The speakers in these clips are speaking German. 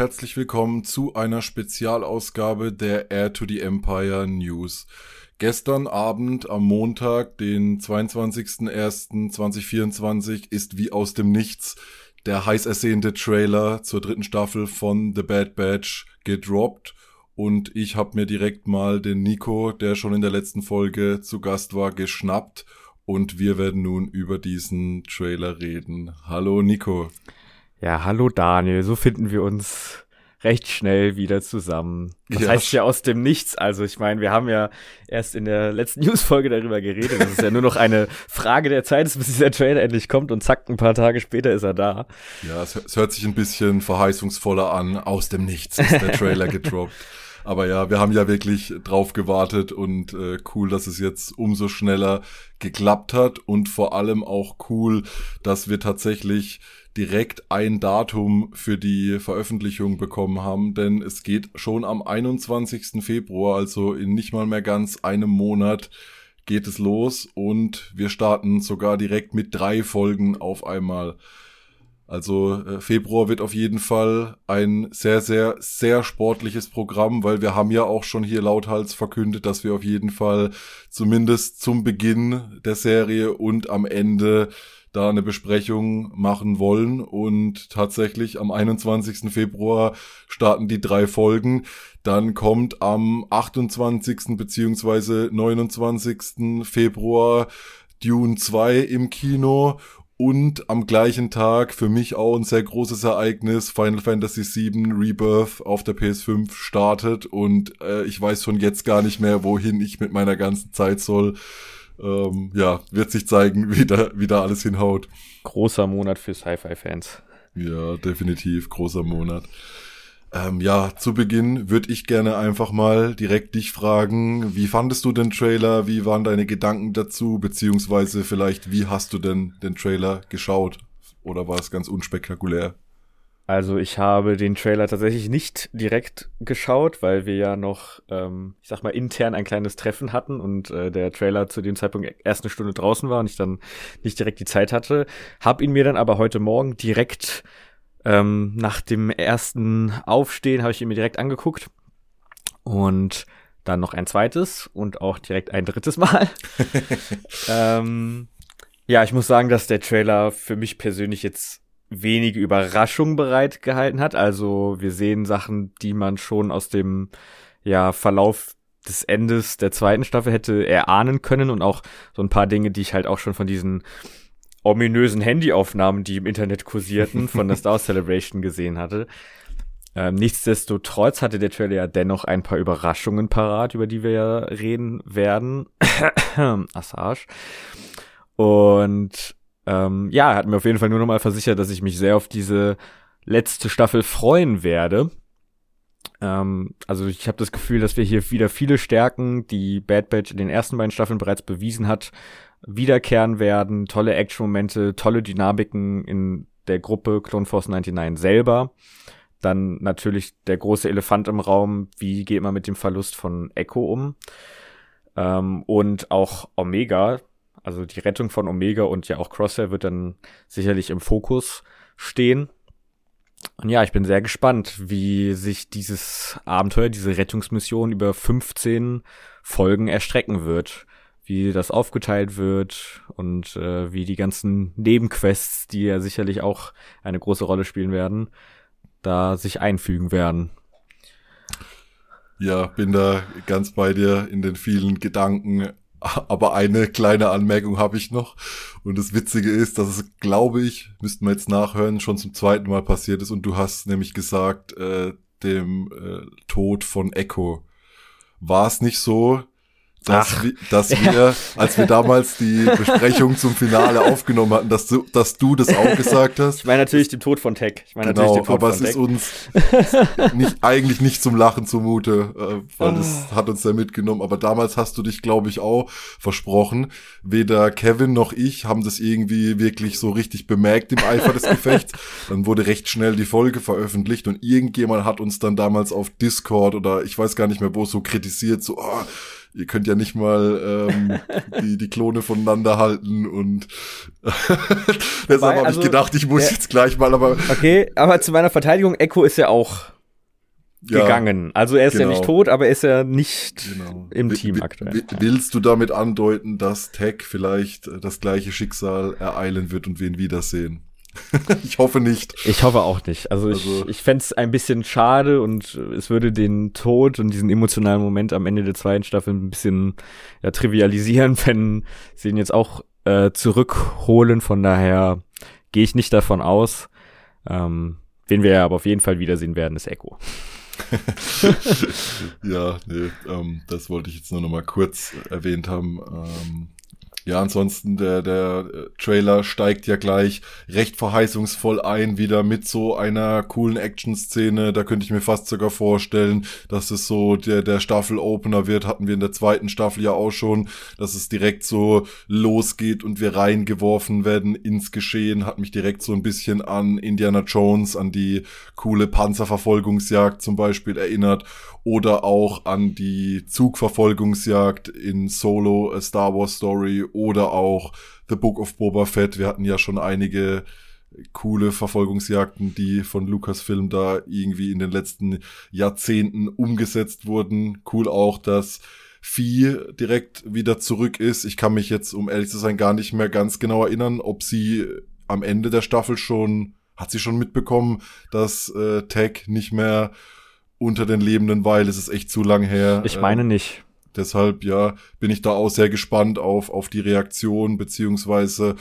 Herzlich willkommen zu einer Spezialausgabe der Air to the Empire News. Gestern Abend am Montag, den 22.01.2024, ist wie aus dem Nichts der heiß ersehnte Trailer zur dritten Staffel von The Bad Batch gedroppt. Und ich habe mir direkt mal den Nico, der schon in der letzten Folge zu Gast war, geschnappt. Und wir werden nun über diesen Trailer reden. Hallo Nico. Ja, hallo Daniel, so finden wir uns recht schnell wieder zusammen. Das ja. heißt ja aus dem Nichts. Also ich meine, wir haben ja erst in der letzten Newsfolge darüber geredet. Das ist ja nur noch eine Frage der Zeit, bis dieser Trailer endlich kommt und zack, ein paar Tage später ist er da. Ja, es, es hört sich ein bisschen verheißungsvoller an. Aus dem Nichts ist der Trailer gedroppt. Aber ja, wir haben ja wirklich drauf gewartet und äh, cool, dass es jetzt umso schneller geklappt hat und vor allem auch cool, dass wir tatsächlich direkt ein Datum für die Veröffentlichung bekommen haben, denn es geht schon am 21. Februar, also in nicht mal mehr ganz einem Monat, geht es los und wir starten sogar direkt mit drei Folgen auf einmal. Also äh, Februar wird auf jeden Fall ein sehr, sehr, sehr sportliches Programm, weil wir haben ja auch schon hier lauthals verkündet, dass wir auf jeden Fall zumindest zum Beginn der Serie und am Ende da eine Besprechung machen wollen. Und tatsächlich am 21. Februar starten die drei Folgen. Dann kommt am 28. beziehungsweise 29. Februar Dune 2 im Kino und am gleichen Tag für mich auch ein sehr großes Ereignis, Final Fantasy VII Rebirth auf der PS5 startet und äh, ich weiß schon jetzt gar nicht mehr, wohin ich mit meiner ganzen Zeit soll ähm, ja, wird sich zeigen, wie da, wie da alles hinhaut. Großer Monat für Sci-Fi-Fans. Ja, definitiv, großer Monat. Ähm, ja, zu Beginn würde ich gerne einfach mal direkt dich fragen, wie fandest du den Trailer, wie waren deine Gedanken dazu, beziehungsweise vielleicht, wie hast du denn den Trailer geschaut? Oder war es ganz unspektakulär? Also ich habe den Trailer tatsächlich nicht direkt geschaut, weil wir ja noch, ähm, ich sag mal, intern ein kleines Treffen hatten und äh, der Trailer zu dem Zeitpunkt erst eine Stunde draußen war und ich dann nicht direkt die Zeit hatte. Hab ihn mir dann aber heute Morgen direkt ähm, nach dem ersten Aufstehen habe ich ihn mir direkt angeguckt und dann noch ein zweites und auch direkt ein drittes Mal. ähm, ja, ich muss sagen, dass der Trailer für mich persönlich jetzt wenige Überraschungen bereitgehalten hat. Also wir sehen Sachen, die man schon aus dem ja, Verlauf des Endes der zweiten Staffel hätte erahnen können und auch so ein paar Dinge, die ich halt auch schon von diesen ominösen Handyaufnahmen, die im Internet kursierten, von der Star Celebration gesehen hatte. Ähm, nichtsdestotrotz hatte der Trailer ja dennoch ein paar Überraschungen parat, über die wir ja reden werden. Assage. Und ähm, ja, er hat mir auf jeden Fall nur nochmal versichert, dass ich mich sehr auf diese letzte Staffel freuen werde. Ähm, also ich habe das Gefühl, dass wir hier wieder viele Stärken, die Bad Batch in den ersten beiden Staffeln bereits bewiesen hat, wiederkehren werden. Tolle Action-Momente, tolle Dynamiken in der Gruppe Clone Force 99 selber. Dann natürlich der große Elefant im Raum, wie geht man mit dem Verlust von Echo um? Ähm, und auch Omega, also die Rettung von Omega und ja auch Crosshair wird dann sicherlich im Fokus stehen. Und ja, ich bin sehr gespannt, wie sich dieses Abenteuer, diese Rettungsmission über 15 Folgen erstrecken wird. Wie das aufgeteilt wird und äh, wie die ganzen Nebenquests, die ja sicherlich auch eine große Rolle spielen werden, da sich einfügen werden. Ja, bin da ganz bei dir in den vielen Gedanken. Aber eine kleine Anmerkung habe ich noch. Und das Witzige ist, dass es, glaube ich, müssten wir jetzt nachhören, schon zum zweiten Mal passiert ist. Und du hast nämlich gesagt, äh, dem äh, Tod von Echo. War es nicht so, dass, wir, dass ja. wir, als wir damals die Besprechung zum Finale aufgenommen hatten, dass du, dass du das auch gesagt hast. Ich meine natürlich den Tod von Tech. Ich meine genau, natürlich den Tod aber von es Tech. ist uns nicht, eigentlich nicht zum Lachen zumute, äh, weil oh. das ah. hat uns ja mitgenommen. Aber damals hast du dich, glaube ich, auch versprochen. Weder Kevin noch ich haben das irgendwie wirklich so richtig bemerkt im Eifer des Gefechts. Dann wurde recht schnell die Folge veröffentlicht und irgendjemand hat uns dann damals auf Discord oder ich weiß gar nicht mehr wo so kritisiert, so, oh, ihr könnt ja nicht mal ähm, die, die Klone voneinander halten und deshalb habe also, ich gedacht, ich muss ja, jetzt gleich mal, aber. Okay, aber zu meiner Verteidigung, Echo ist ja auch ja, gegangen. Also er ist genau. ja nicht genau. tot, aber er ist ja nicht genau. im Team aktuell. Willst du damit andeuten, dass Tech vielleicht das gleiche Schicksal ereilen wird und wir ihn wiedersehen? ich hoffe nicht. Ich hoffe auch nicht. Also, also ich, ich fände es ein bisschen schade und es würde den Tod und diesen emotionalen Moment am Ende der zweiten Staffel ein bisschen ja, trivialisieren, wenn sie ihn jetzt auch äh, zurückholen. Von daher gehe ich nicht davon aus. Ähm, wen wir aber auf jeden Fall wiedersehen werden, ist Echo. ja, nee, ähm, das wollte ich jetzt nur noch mal kurz erwähnt haben. Ähm, ja, ansonsten der, der äh, Trailer steigt ja gleich recht verheißungsvoll ein, wieder mit so einer coolen Action-Szene. Da könnte ich mir fast sogar vorstellen, dass es so der, der Staffel-Opener wird. Hatten wir in der zweiten Staffel ja auch schon, dass es direkt so losgeht und wir reingeworfen werden ins Geschehen. Hat mich direkt so ein bisschen an Indiana Jones, an die coole Panzerverfolgungsjagd zum Beispiel erinnert oder auch an die Zugverfolgungsjagd in Solo A Star Wars Story oder auch The Book of Boba Fett. Wir hatten ja schon einige coole Verfolgungsjagden, die von Lucasfilm da irgendwie in den letzten Jahrzehnten umgesetzt wurden. Cool auch, dass Vieh direkt wieder zurück ist. Ich kann mich jetzt, um ehrlich zu sein, gar nicht mehr ganz genau erinnern, ob sie am Ende der Staffel schon, hat sie schon mitbekommen, dass äh, Tag nicht mehr unter den Lebenden, weil es ist echt zu lang her. Ich meine nicht. Deshalb, ja, bin ich da auch sehr gespannt auf, auf die Reaktion, beziehungsweise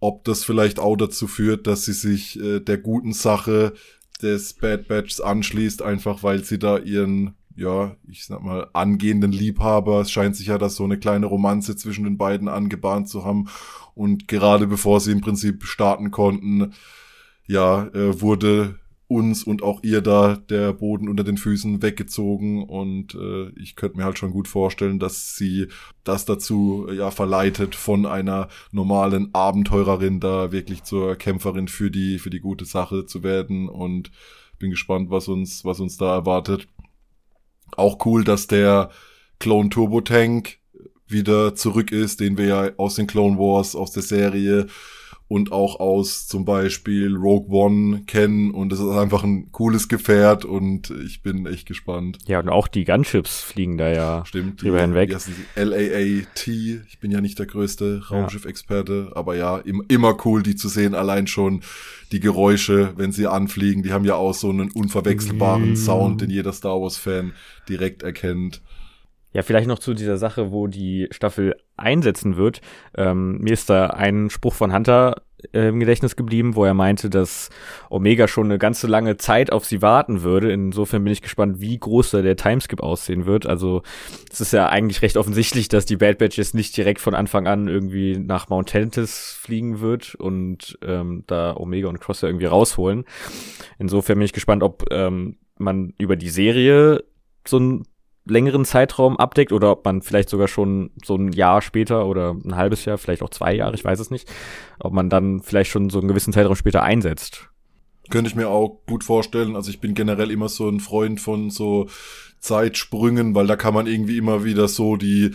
ob das vielleicht auch dazu führt, dass sie sich äh, der guten Sache des Bad Batches anschließt, einfach weil sie da ihren, ja, ich sag mal, angehenden Liebhaber, es scheint sich ja, dass so eine kleine Romanze zwischen den beiden angebahnt zu haben. Und gerade bevor sie im Prinzip starten konnten, ja, äh, wurde uns und auch ihr da der Boden unter den Füßen weggezogen und äh, ich könnte mir halt schon gut vorstellen, dass sie das dazu ja verleitet von einer normalen Abenteurerin da wirklich zur Kämpferin für die für die gute Sache zu werden und bin gespannt, was uns was uns da erwartet. Auch cool, dass der Clone Turbo Tank wieder zurück ist, den wir ja aus den Clone Wars aus der Serie und auch aus zum Beispiel Rogue One kennen und es ist einfach ein cooles Gefährt und ich bin echt gespannt. Ja, und auch die Gunships fliegen da ja Stimmt, drüber die, hinweg. Die LAAT, ich bin ja nicht der größte Raumschiff-Experte, aber ja, im, immer cool, die zu sehen, allein schon die Geräusche, wenn sie anfliegen, die haben ja auch so einen unverwechselbaren mm. Sound, den jeder Star Wars-Fan direkt erkennt. Ja, vielleicht noch zu dieser Sache, wo die Staffel einsetzen wird. Ähm, mir ist da ein Spruch von Hunter äh, im Gedächtnis geblieben, wo er meinte, dass Omega schon eine ganze lange Zeit auf sie warten würde. Insofern bin ich gespannt, wie groß da der Timeskip aussehen wird. Also es ist ja eigentlich recht offensichtlich, dass die Bad Batch jetzt nicht direkt von Anfang an irgendwie nach Mount Tentis fliegen wird und ähm, da Omega und Cross irgendwie rausholen. Insofern bin ich gespannt, ob ähm, man über die Serie so ein längeren Zeitraum abdeckt oder ob man vielleicht sogar schon so ein Jahr später oder ein halbes Jahr, vielleicht auch zwei Jahre, ich weiß es nicht, ob man dann vielleicht schon so einen gewissen Zeitraum später einsetzt. Könnte ich mir auch gut vorstellen. Also ich bin generell immer so ein Freund von so Zeitsprüngen, weil da kann man irgendwie immer wieder so die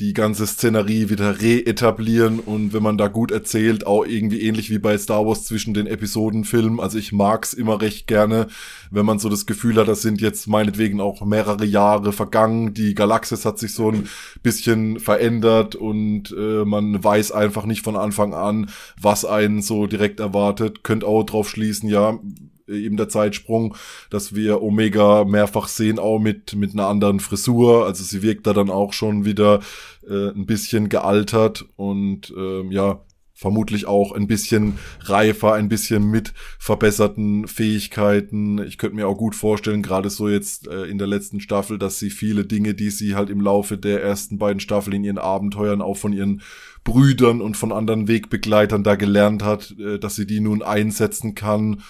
die ganze Szenerie wieder reetablieren und wenn man da gut erzählt, auch irgendwie ähnlich wie bei Star Wars zwischen den Episodenfilmen. Also ich mag's immer recht gerne, wenn man so das Gefühl hat, das sind jetzt meinetwegen auch mehrere Jahre vergangen, die Galaxis hat sich so ein bisschen verändert und äh, man weiß einfach nicht von Anfang an, was einen so direkt erwartet. Könnt auch drauf schließen, ja, eben der Zeitsprung, dass wir Omega mehrfach sehen, auch mit, mit einer anderen Frisur. Also sie wirkt da dann auch schon wieder äh, ein bisschen gealtert und ähm, ja, vermutlich auch ein bisschen reifer, ein bisschen mit verbesserten Fähigkeiten. Ich könnte mir auch gut vorstellen, gerade so jetzt äh, in der letzten Staffel, dass sie viele Dinge, die sie halt im Laufe der ersten beiden Staffeln in ihren Abenteuern auch von ihren Brüdern und von anderen Wegbegleitern da gelernt hat, äh, dass sie die nun einsetzen kann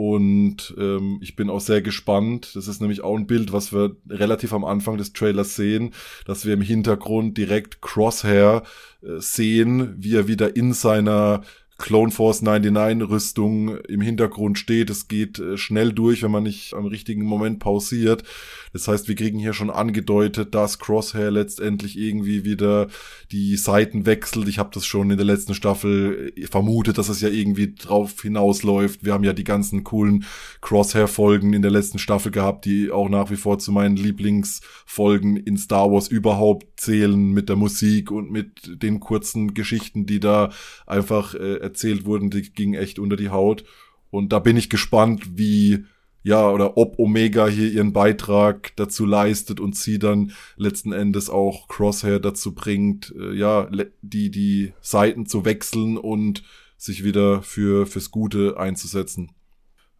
und ähm, ich bin auch sehr gespannt. Das ist nämlich auch ein Bild, was wir relativ am Anfang des Trailers sehen, dass wir im Hintergrund direkt Crosshair äh, sehen, wie er wieder in seiner Clone Force 99 Rüstung im Hintergrund steht. Es geht äh, schnell durch, wenn man nicht am richtigen Moment pausiert. Das heißt, wir kriegen hier schon angedeutet, dass Crosshair letztendlich irgendwie wieder die Seiten wechselt. Ich habe das schon in der letzten Staffel äh, vermutet, dass es ja irgendwie drauf hinausläuft. Wir haben ja die ganzen coolen Crosshair-Folgen in der letzten Staffel gehabt, die auch nach wie vor zu meinen Lieblingsfolgen in Star Wars überhaupt zählen mit der Musik und mit den kurzen Geschichten, die da einfach äh, erzählt wurden. Die gingen echt unter die Haut. Und da bin ich gespannt, wie ja, oder ob Omega hier ihren Beitrag dazu leistet und sie dann letzten Endes auch Crosshair dazu bringt, äh, ja, die, die Seiten zu wechseln und sich wieder für, fürs Gute einzusetzen.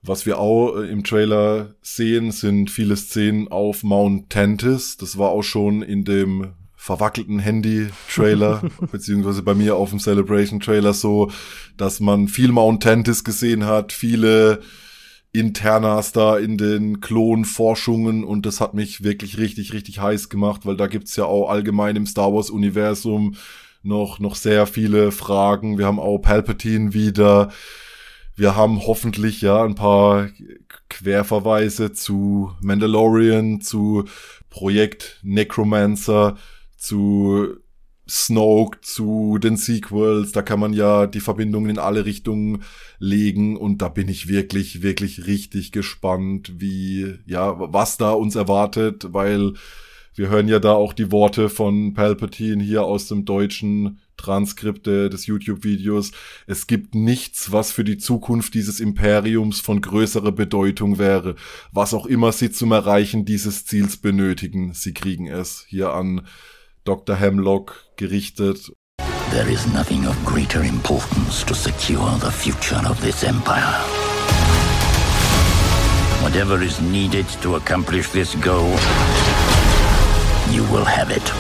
Was wir auch äh, im Trailer sehen, sind viele Szenen auf Mount Tantis. Das war auch schon in dem verwackelten Handy-Trailer, beziehungsweise bei mir auf dem Celebration-Trailer so, dass man viel Mount Tantis gesehen hat, viele Internas da in den Klonforschungen und das hat mich wirklich richtig, richtig heiß gemacht, weil da gibt's ja auch allgemein im Star Wars-Universum noch, noch sehr viele Fragen. Wir haben auch Palpatine wieder. Wir haben hoffentlich ja ein paar Querverweise zu Mandalorian, zu Projekt Necromancer, zu Snoke zu den Sequels, da kann man ja die Verbindungen in alle Richtungen legen und da bin ich wirklich, wirklich richtig gespannt, wie, ja, was da uns erwartet, weil wir hören ja da auch die Worte von Palpatine hier aus dem deutschen Transkripte des YouTube-Videos. Es gibt nichts, was für die Zukunft dieses Imperiums von größerer Bedeutung wäre. Was auch immer sie zum Erreichen dieses Ziels benötigen, sie kriegen es hier an Dr. Hemlock gerichtet. There is nothing of greater importance to secure the future of this empire. Whatever is needed to accomplish this goal, you will have it.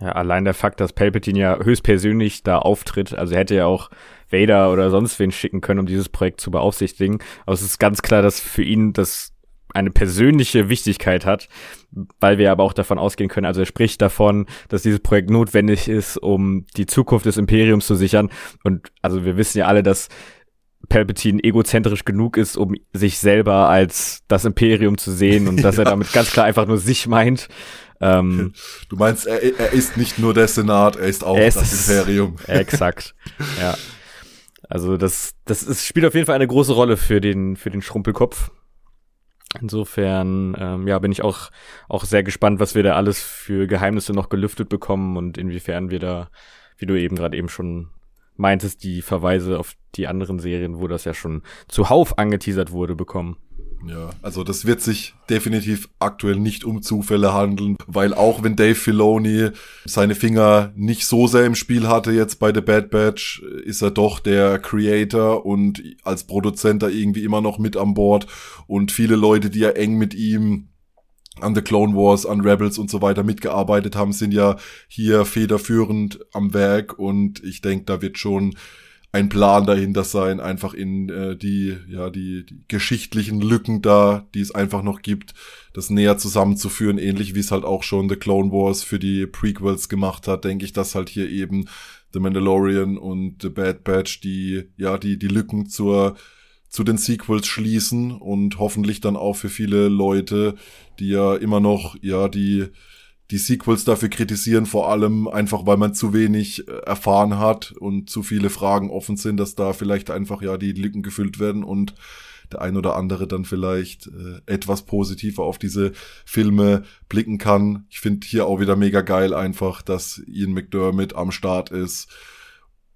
Ja, allein der Fakt, dass Palpatine ja höchstpersönlich da auftritt, also er hätte ja auch Vader oder sonst wen schicken können, um dieses Projekt zu beaufsichtigen. Aber es ist ganz klar, dass für ihn das eine persönliche Wichtigkeit hat, weil wir aber auch davon ausgehen können, also er spricht davon, dass dieses Projekt notwendig ist, um die Zukunft des Imperiums zu sichern. Und also wir wissen ja alle, dass Palpatine egozentrisch genug ist, um sich selber als das Imperium zu sehen und dass ja. er damit ganz klar einfach nur sich meint. Ähm, du meinst, er, er ist nicht nur der Senat, er ist auch er ist das Imperium. Exakt. ja. Also das, das ist, spielt auf jeden Fall eine große Rolle für den, für den Schrumpelkopf. Insofern ähm, ja, bin ich auch, auch sehr gespannt, was wir da alles für Geheimnisse noch gelüftet bekommen und inwiefern wir da, wie du eben gerade eben schon meintest, die Verweise auf die anderen Serien, wo das ja schon zuhauf angeteasert wurde, bekommen. Ja, also das wird sich definitiv aktuell nicht um Zufälle handeln, weil auch wenn Dave Filoni seine Finger nicht so sehr im Spiel hatte jetzt bei The Bad Batch, ist er doch der Creator und als Produzent da irgendwie immer noch mit an Bord. Und viele Leute, die ja eng mit ihm an The Clone Wars, an Rebels und so weiter mitgearbeitet haben, sind ja hier federführend am Werk. Und ich denke, da wird schon ein Plan dahinter sein, einfach in äh, die, ja, die, die geschichtlichen Lücken da, die es einfach noch gibt, das näher zusammenzuführen, ähnlich wie es halt auch schon The Clone Wars für die Prequels gemacht hat, denke ich, dass halt hier eben The Mandalorian und The Bad Batch die, ja, die, die Lücken zur, zu den Sequels schließen und hoffentlich dann auch für viele Leute, die ja immer noch, ja, die, die Sequels dafür kritisieren, vor allem einfach, weil man zu wenig äh, erfahren hat und zu viele Fragen offen sind, dass da vielleicht einfach ja die Lücken gefüllt werden und der ein oder andere dann vielleicht äh, etwas positiver auf diese Filme blicken kann. Ich finde hier auch wieder mega geil einfach, dass Ian McDermott am Start ist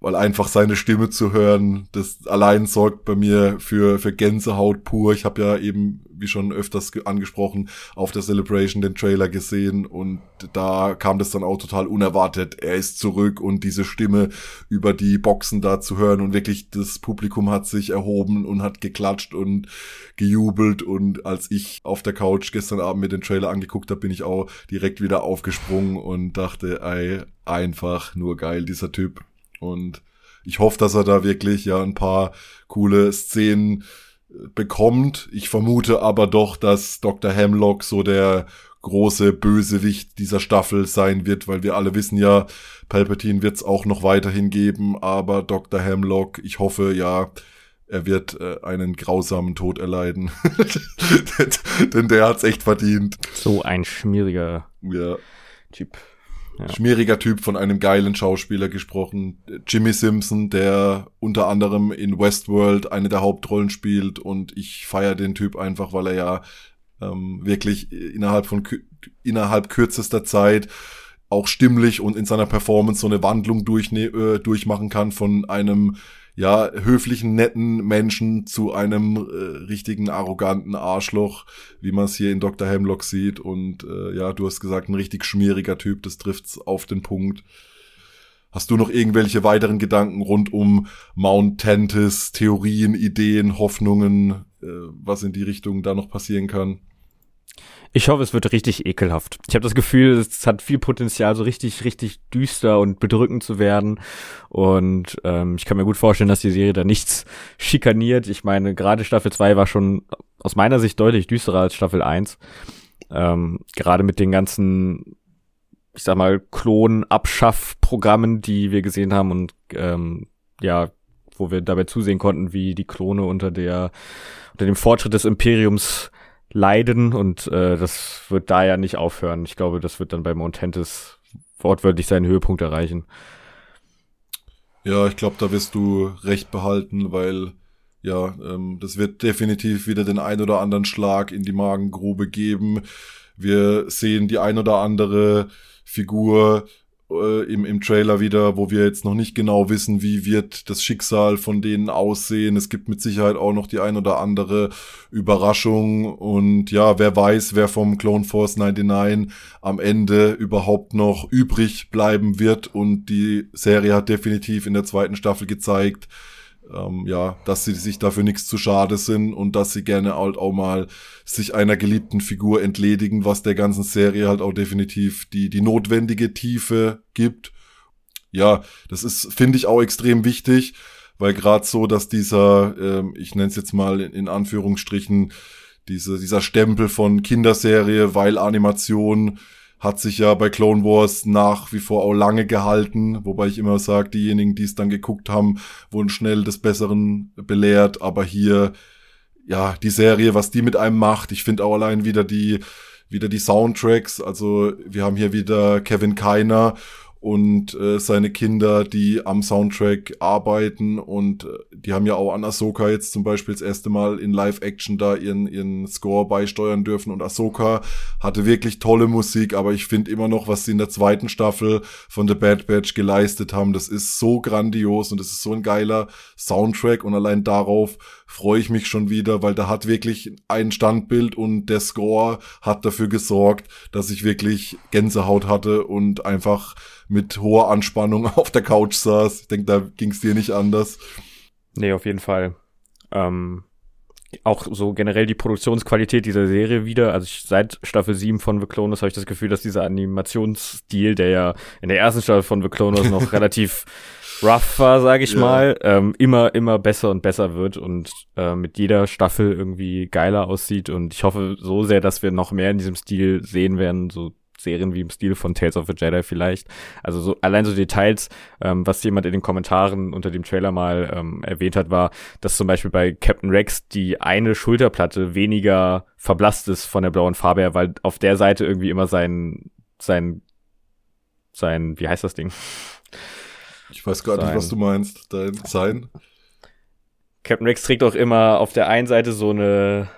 weil einfach seine Stimme zu hören, das allein sorgt bei mir für, für Gänsehaut pur. Ich habe ja eben, wie schon öfters angesprochen, auf der Celebration den Trailer gesehen und da kam das dann auch total unerwartet. Er ist zurück und diese Stimme über die Boxen da zu hören und wirklich das Publikum hat sich erhoben und hat geklatscht und gejubelt und als ich auf der Couch gestern Abend mir den Trailer angeguckt habe, bin ich auch direkt wieder aufgesprungen und dachte, ey, einfach nur geil, dieser Typ. Und ich hoffe, dass er da wirklich ja ein paar coole Szenen bekommt. Ich vermute aber doch, dass Dr. Hemlock so der große Bösewicht dieser Staffel sein wird, weil wir alle wissen ja, Palpatine wird es auch noch weiterhin geben, aber Dr. Hemlock, ich hoffe ja, er wird äh, einen grausamen Tod erleiden. Denn der hat's echt verdient. So ein schmieriger ja. Typ. Schmieriger Typ von einem geilen Schauspieler gesprochen. Jimmy Simpson, der unter anderem in Westworld eine der Hauptrollen spielt und ich feiere den Typ einfach, weil er ja ähm, wirklich innerhalb von innerhalb kürzester Zeit auch stimmlich und in seiner Performance so eine Wandlung durch, äh, durchmachen kann von einem ja, höflichen, netten Menschen zu einem äh, richtigen, arroganten Arschloch, wie man es hier in Dr. Hemlock sieht. Und äh, ja, du hast gesagt, ein richtig schmieriger Typ, das trifft's auf den Punkt. Hast du noch irgendwelche weiteren Gedanken rund um Mount Tentis, Theorien, Ideen, Hoffnungen, äh, was in die Richtung da noch passieren kann? Ich hoffe, es wird richtig ekelhaft. Ich habe das Gefühl, es hat viel Potenzial, so richtig, richtig düster und bedrückend zu werden. Und ähm, ich kann mir gut vorstellen, dass die Serie da nichts schikaniert. Ich meine, gerade Staffel 2 war schon aus meiner Sicht deutlich düsterer als Staffel 1. Ähm, gerade mit den ganzen, ich sag mal, Klon-Abschaff-Programmen, die wir gesehen haben und ähm, ja, wo wir dabei zusehen konnten, wie die Klone unter der unter dem Fortschritt des Imperiums leiden und äh, das wird da ja nicht aufhören. Ich glaube, das wird dann bei Montentis wortwörtlich seinen Höhepunkt erreichen. Ja, ich glaube, da wirst du recht behalten, weil ja, ähm, das wird definitiv wieder den ein oder anderen Schlag in die Magengrube geben. Wir sehen die ein oder andere Figur äh, im, im Trailer wieder, wo wir jetzt noch nicht genau wissen, wie wird das Schicksal von denen aussehen. Es gibt mit Sicherheit auch noch die ein oder andere Überraschung und ja, wer weiß, wer vom Clone Force 99 am Ende überhaupt noch übrig bleiben wird und die Serie hat definitiv in der zweiten Staffel gezeigt, ähm, ja, dass sie sich dafür nichts zu schade sind und dass sie gerne halt auch mal sich einer geliebten Figur entledigen, was der ganzen Serie halt auch definitiv die, die notwendige Tiefe gibt. Ja, das ist, finde ich, auch extrem wichtig, weil gerade so, dass dieser, ähm, ich nenne es jetzt mal in, in Anführungsstrichen, diese, dieser Stempel von Kinderserie, weil Animation hat sich ja bei Clone Wars nach wie vor auch lange gehalten, wobei ich immer sage, diejenigen, die es dann geguckt haben, wurden schnell des Besseren belehrt, aber hier, ja, die Serie, was die mit einem macht, ich finde auch allein wieder die, wieder die Soundtracks, also wir haben hier wieder Kevin Keiner und äh, seine Kinder, die am Soundtrack arbeiten und äh, die haben ja auch an Ahsoka jetzt zum Beispiel das erste Mal in Live-Action da ihren, ihren Score beisteuern dürfen und Ahsoka hatte wirklich tolle Musik, aber ich finde immer noch, was sie in der zweiten Staffel von The Bad Batch geleistet haben, das ist so grandios und es ist so ein geiler Soundtrack und allein darauf freue ich mich schon wieder, weil da hat wirklich ein Standbild und der Score hat dafür gesorgt, dass ich wirklich Gänsehaut hatte und einfach mit hoher Anspannung auf der Couch saß. Ich denke, da ging es dir nicht anders. Nee, auf jeden Fall. Ähm, auch so generell die Produktionsqualität dieser Serie wieder. Also ich, seit Staffel 7 von The Cloners habe ich das Gefühl, dass dieser Animationsstil, der ja in der ersten Staffel von The Cloners noch relativ rough war, sage ich ja. mal, ähm, immer, immer besser und besser wird und äh, mit jeder Staffel irgendwie geiler aussieht. Und ich hoffe so sehr, dass wir noch mehr in diesem Stil sehen werden, so Serien wie im Stil von Tales of the Jedi vielleicht. Also so allein so Details, ähm, was jemand in den Kommentaren unter dem Trailer mal ähm, erwähnt hat, war, dass zum Beispiel bei Captain Rex die eine Schulterplatte weniger verblasst ist von der blauen Farbe her, weil auf der Seite irgendwie immer sein sein sein wie heißt das Ding? Ich weiß gar sein. nicht, was du meinst. Dein sein. Captain Rex trägt auch immer auf der einen Seite so eine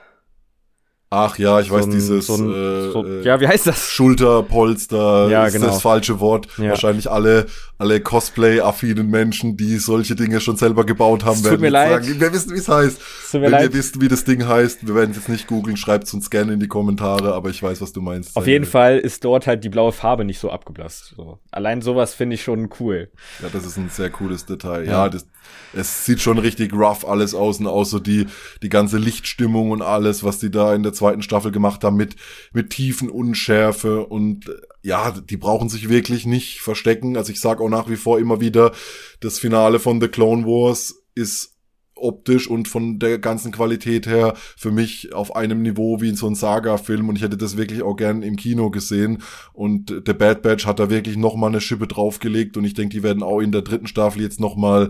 Ach ja, ich so weiß ein, dieses so ein, äh, so, äh, ja, wie heißt das? Schulterpolster ja, ist genau. das falsche Wort. Ja. Wahrscheinlich alle alle Cosplay-affinen Menschen, die solche Dinge schon selber gebaut haben, es werden mir leid. sagen, wir wissen, wie es heißt. Wenn leid. ihr wisst, wie das Ding heißt, wir werden es jetzt nicht googeln, schreibt es uns gerne in die Kommentare, aber ich weiß, was du meinst. Auf jeden Fall ist dort halt die blaue Farbe nicht so abgeblasst. So. Allein sowas finde ich schon cool. Ja, das ist ein sehr cooles Detail. Ja, ja das, es sieht schon richtig rough alles außen aus, so die, die ganze Lichtstimmung und alles, was die da in der zweiten Staffel gemacht haben mit, mit tiefen Unschärfe und ja, die brauchen sich wirklich nicht verstecken. Also ich sage auch nach wie vor immer wieder, das Finale von The Clone Wars ist optisch und von der ganzen Qualität her für mich auf einem Niveau wie in so einem Saga-Film und ich hätte das wirklich auch gern im Kino gesehen und The Bad Batch hat da wirklich nochmal eine Schippe draufgelegt und ich denke, die werden auch in der dritten Staffel jetzt nochmal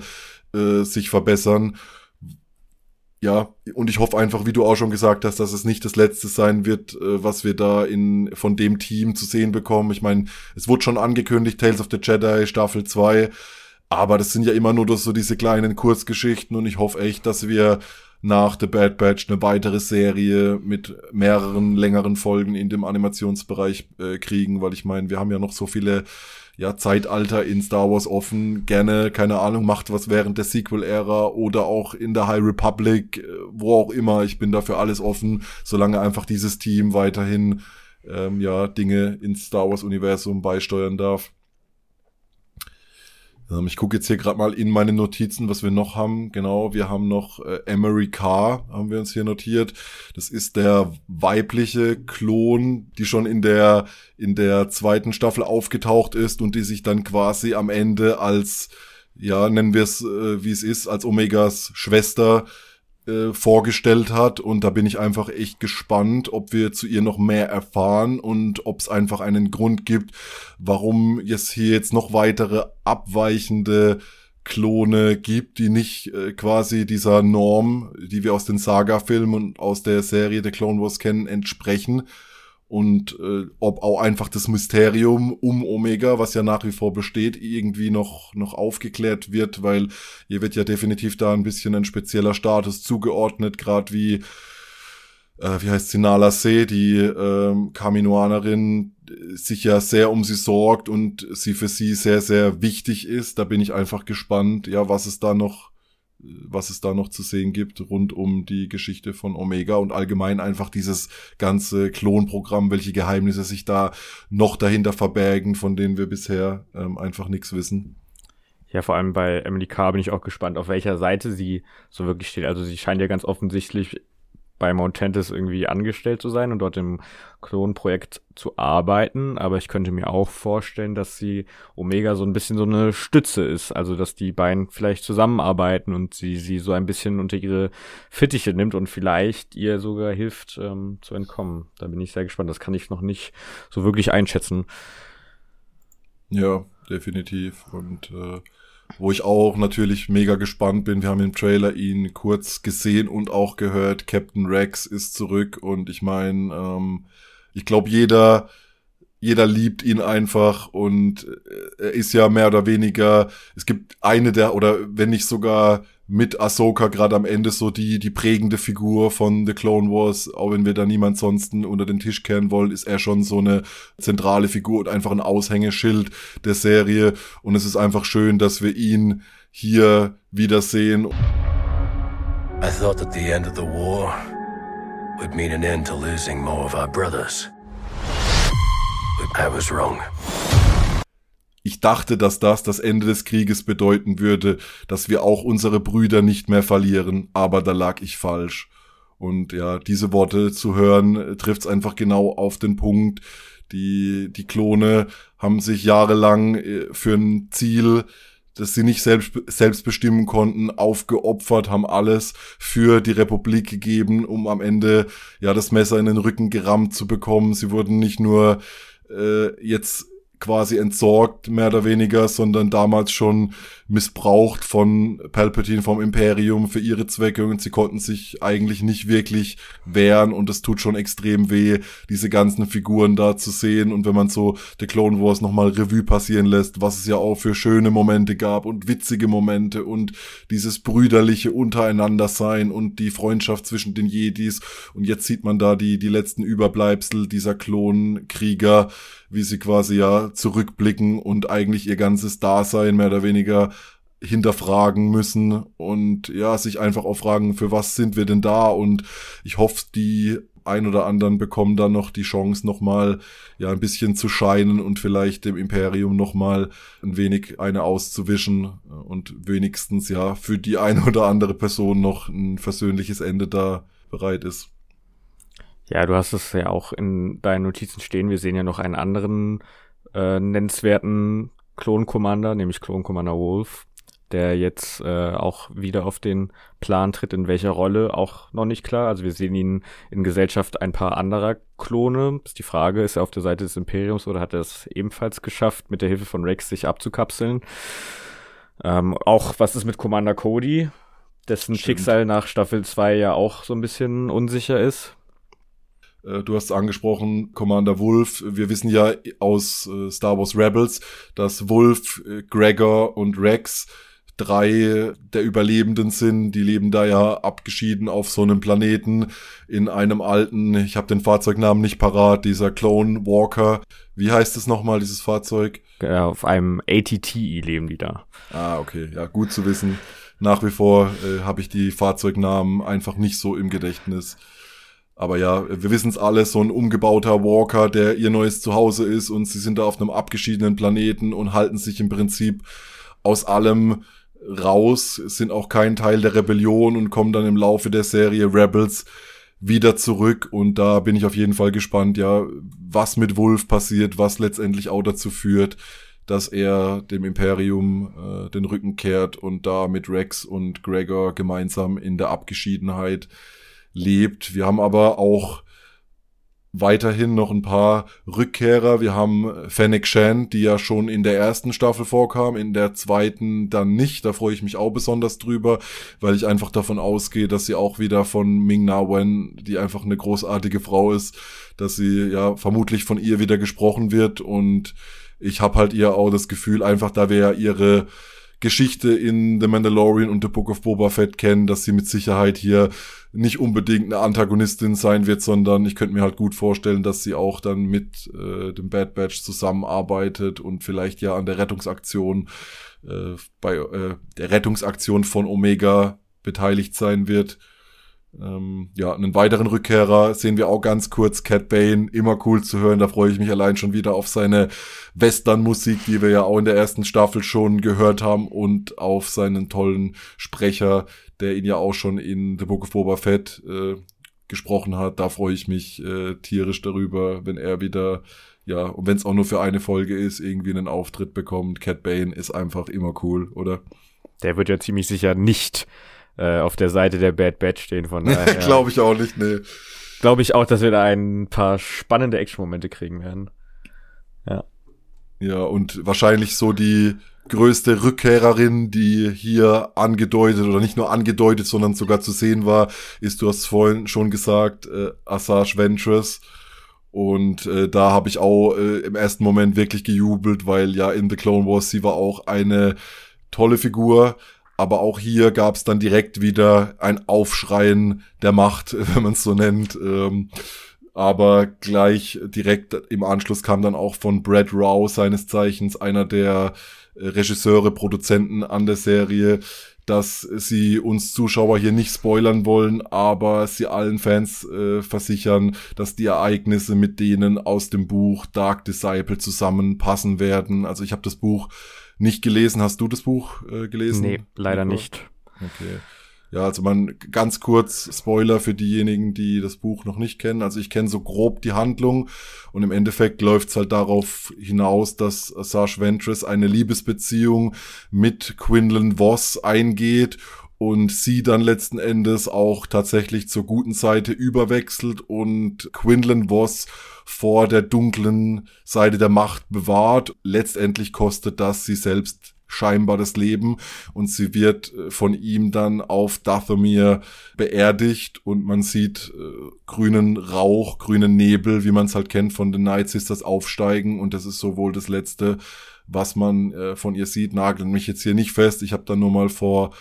äh, sich verbessern ja, und ich hoffe einfach, wie du auch schon gesagt hast, dass es nicht das letzte sein wird, äh, was wir da in von dem Team zu sehen bekommen. Ich meine, es wurde schon angekündigt, Tales of the Jedi Staffel 2, aber das sind ja immer nur so diese kleinen Kurzgeschichten und ich hoffe echt, dass wir nach The Bad Batch eine weitere Serie mit mehreren längeren Folgen in dem Animationsbereich äh, kriegen, weil ich meine, wir haben ja noch so viele ja, Zeitalter in Star Wars offen, gerne, keine Ahnung, macht was während der Sequel-Ära oder auch in der High Republic, äh, wo auch immer. Ich bin dafür alles offen, solange einfach dieses Team weiterhin ähm, ja, Dinge ins Star Wars-Universum beisteuern darf. Ähm, ich gucke jetzt hier gerade mal in meine Notizen, was wir noch haben. Genau, wir haben noch äh, Emery Carr, haben wir uns hier notiert. Das ist der weibliche Klon, die schon in der, in der zweiten Staffel aufgetaucht ist und die sich dann quasi am Ende als, ja, nennen wir es, äh, wie es ist, als Omegas Schwester äh, vorgestellt hat. Und da bin ich einfach echt gespannt, ob wir zu ihr noch mehr erfahren und ob es einfach einen Grund gibt, warum es hier jetzt noch weitere abweichende Klone gibt, die nicht äh, quasi dieser Norm, die wir aus den Saga-Filmen und aus der Serie The Clone Wars kennen, entsprechen und äh, ob auch einfach das Mysterium um Omega, was ja nach wie vor besteht, irgendwie noch noch aufgeklärt wird, weil ihr wird ja definitiv da ein bisschen ein spezieller Status zugeordnet, gerade wie äh, wie heißt sie Nala Se, die äh, Kaminoanerin sich ja sehr um sie sorgt und sie für sie sehr sehr wichtig ist. Da bin ich einfach gespannt, ja, was es da noch was es da noch zu sehen gibt rund um die Geschichte von Omega und allgemein einfach dieses ganze Klonprogramm, welche Geheimnisse sich da noch dahinter verbergen, von denen wir bisher ähm, einfach nichts wissen. Ja, vor allem bei Emily Carr bin ich auch gespannt, auf welcher Seite sie so wirklich steht. Also sie scheint ja ganz offensichtlich bei Montantis irgendwie angestellt zu sein und dort im Klonprojekt zu arbeiten, aber ich könnte mir auch vorstellen, dass sie Omega so ein bisschen so eine Stütze ist, also dass die beiden vielleicht zusammenarbeiten und sie sie so ein bisschen unter ihre Fittiche nimmt und vielleicht ihr sogar hilft ähm, zu entkommen. Da bin ich sehr gespannt. Das kann ich noch nicht so wirklich einschätzen. Ja, definitiv. Und äh, wo ich auch natürlich mega gespannt bin. Wir haben im Trailer ihn kurz gesehen und auch gehört. Captain Rex ist zurück und ich meine, ähm, ich glaube, jeder, jeder liebt ihn einfach und äh, er ist ja mehr oder weniger, es gibt eine der, oder wenn nicht sogar mit Ahsoka gerade am Ende so die, die prägende Figur von The Clone Wars, auch wenn wir da niemand sonst unter den Tisch kehren wollen, ist er schon so eine zentrale Figur und einfach ein Aushängeschild der Serie. Und es ist einfach schön, dass wir ihn hier wiedersehen. I thought that the end of the war would mean an end to losing more of our brothers. But I was wrong. Ich dachte, dass das das Ende des Krieges bedeuten würde, dass wir auch unsere Brüder nicht mehr verlieren, aber da lag ich falsch. Und ja, diese Worte zu hören, trifft's einfach genau auf den Punkt. Die, die Klone haben sich jahrelang äh, für ein Ziel, das sie nicht selbst, selbst bestimmen konnten, aufgeopfert, haben alles für die Republik gegeben, um am Ende ja das Messer in den Rücken gerammt zu bekommen. Sie wurden nicht nur äh, jetzt quasi entsorgt, mehr oder weniger, sondern damals schon missbraucht von Palpatine vom Imperium für ihre Zwecke. Und sie konnten sich eigentlich nicht wirklich wehren. Und es tut schon extrem weh, diese ganzen Figuren da zu sehen. Und wenn man so The Clone Wars nochmal Revue passieren lässt, was es ja auch für schöne Momente gab und witzige Momente und dieses brüderliche untereinander sein und die Freundschaft zwischen den Jedis. Und jetzt sieht man da die, die letzten Überbleibsel dieser Klonkrieger, wie sie quasi ja zurückblicken und eigentlich ihr ganzes Dasein mehr oder weniger hinterfragen müssen und ja, sich einfach auch fragen, für was sind wir denn da? Und ich hoffe, die ein oder anderen bekommen dann noch die Chance, nochmal ja ein bisschen zu scheinen und vielleicht dem Imperium nochmal ein wenig eine auszuwischen und wenigstens ja für die eine oder andere Person noch ein versöhnliches Ende da bereit ist. Ja, du hast es ja auch in deinen Notizen stehen. Wir sehen ja noch einen anderen äh, nennenswerten Klon-Commander, nämlich Klon-Commander Wolf, der jetzt äh, auch wieder auf den Plan tritt, in welcher Rolle, auch noch nicht klar. Also wir sehen ihn in Gesellschaft ein paar anderer Klone. Ist die Frage, ist er auf der Seite des Imperiums oder hat er es ebenfalls geschafft, mit der Hilfe von Rex sich abzukapseln? Ähm, auch was ist mit Commander Cody, dessen Stimmt. Schicksal nach Staffel 2 ja auch so ein bisschen unsicher ist. Äh, du hast angesprochen, Commander Wolf. Wir wissen ja aus äh, Star Wars Rebels, dass Wolf, äh, Gregor und Rex drei der Überlebenden sind. Die leben da ja abgeschieden auf so einem Planeten in einem alten, ich habe den Fahrzeugnamen nicht parat, dieser Clone Walker. Wie heißt es nochmal, dieses Fahrzeug? Ja, auf einem ATTI leben die da. Ah, okay. Ja, gut zu wissen. Nach wie vor äh, habe ich die Fahrzeugnamen einfach nicht so im Gedächtnis. Aber ja, wir wissen es alle, so ein umgebauter Walker, der ihr neues Zuhause ist und sie sind da auf einem abgeschiedenen Planeten und halten sich im Prinzip aus allem raus, sind auch kein Teil der Rebellion und kommen dann im Laufe der Serie Rebels wieder zurück. Und da bin ich auf jeden Fall gespannt, ja, was mit Wolf passiert, was letztendlich auch dazu führt, dass er dem Imperium äh, den Rücken kehrt und da mit Rex und Gregor gemeinsam in der Abgeschiedenheit lebt. Wir haben aber auch weiterhin noch ein paar Rückkehrer. Wir haben Fennec Shan, die ja schon in der ersten Staffel vorkam, in der zweiten dann nicht. Da freue ich mich auch besonders drüber, weil ich einfach davon ausgehe, dass sie auch wieder von Ming Na Wen, die einfach eine großartige Frau ist, dass sie ja vermutlich von ihr wieder gesprochen wird und ich habe halt ihr auch das Gefühl, einfach da wir ja ihre Geschichte in The Mandalorian und The Book of Boba Fett kennen, dass sie mit Sicherheit hier nicht unbedingt eine Antagonistin sein wird, sondern ich könnte mir halt gut vorstellen, dass sie auch dann mit äh, dem Bad Batch zusammenarbeitet und vielleicht ja an der Rettungsaktion äh, bei äh, der Rettungsaktion von Omega beteiligt sein wird. Ähm, ja, einen weiteren Rückkehrer sehen wir auch ganz kurz, Cat Bane, immer cool zu hören, da freue ich mich allein schon wieder auf seine Western-Musik, die wir ja auch in der ersten Staffel schon gehört haben und auf seinen tollen Sprecher, der ihn ja auch schon in The Book of Boba Fett äh, gesprochen hat, da freue ich mich äh, tierisch darüber, wenn er wieder, ja, und wenn es auch nur für eine Folge ist, irgendwie einen Auftritt bekommt. Cat Bane ist einfach immer cool, oder? Der wird ja ziemlich sicher nicht äh, auf der Seite der Bad Batch stehen. Von daher glaube ich auch nicht, nee. Glaube ich auch, dass wir da ein paar spannende Action-Momente kriegen werden. Ja. Ja, und wahrscheinlich so die größte Rückkehrerin, die hier angedeutet oder nicht nur angedeutet, sondern sogar zu sehen war, ist, du hast es vorhin schon gesagt, äh, Asajj Ventress. Und äh, da habe ich auch äh, im ersten Moment wirklich gejubelt, weil ja in The Clone Wars sie war auch eine tolle Figur, aber auch hier gab es dann direkt wieder ein Aufschreien der Macht, wenn man es so nennt. Ähm, aber gleich direkt im Anschluss kam dann auch von Brad Rao, seines Zeichens einer der äh, Regisseure, Produzenten an der Serie, dass sie uns Zuschauer hier nicht spoilern wollen, aber sie allen Fans äh, versichern, dass die Ereignisse mit denen aus dem Buch Dark Disciple zusammenpassen werden. Also ich habe das Buch nicht gelesen. Hast du das Buch äh, gelesen? Nee, leider nicht. Okay. Ja, also man ganz kurz Spoiler für diejenigen, die das Buch noch nicht kennen. Also ich kenne so grob die Handlung und im Endeffekt läuft's halt darauf hinaus, dass Sarge Ventress eine Liebesbeziehung mit Quinlan Voss eingeht und sie dann letzten Endes auch tatsächlich zur guten Seite überwechselt und Quinlan Voss vor der dunklen Seite der Macht bewahrt. Letztendlich kostet das sie selbst scheinbar das Leben und sie wird äh, von ihm dann auf Dathomir beerdigt und man sieht äh, grünen Rauch, grünen Nebel, wie man es halt kennt von den Night Sisters aufsteigen und das ist sowohl das letzte, was man äh, von ihr sieht. Nageln mich jetzt hier nicht fest. Ich habe da nur mal vor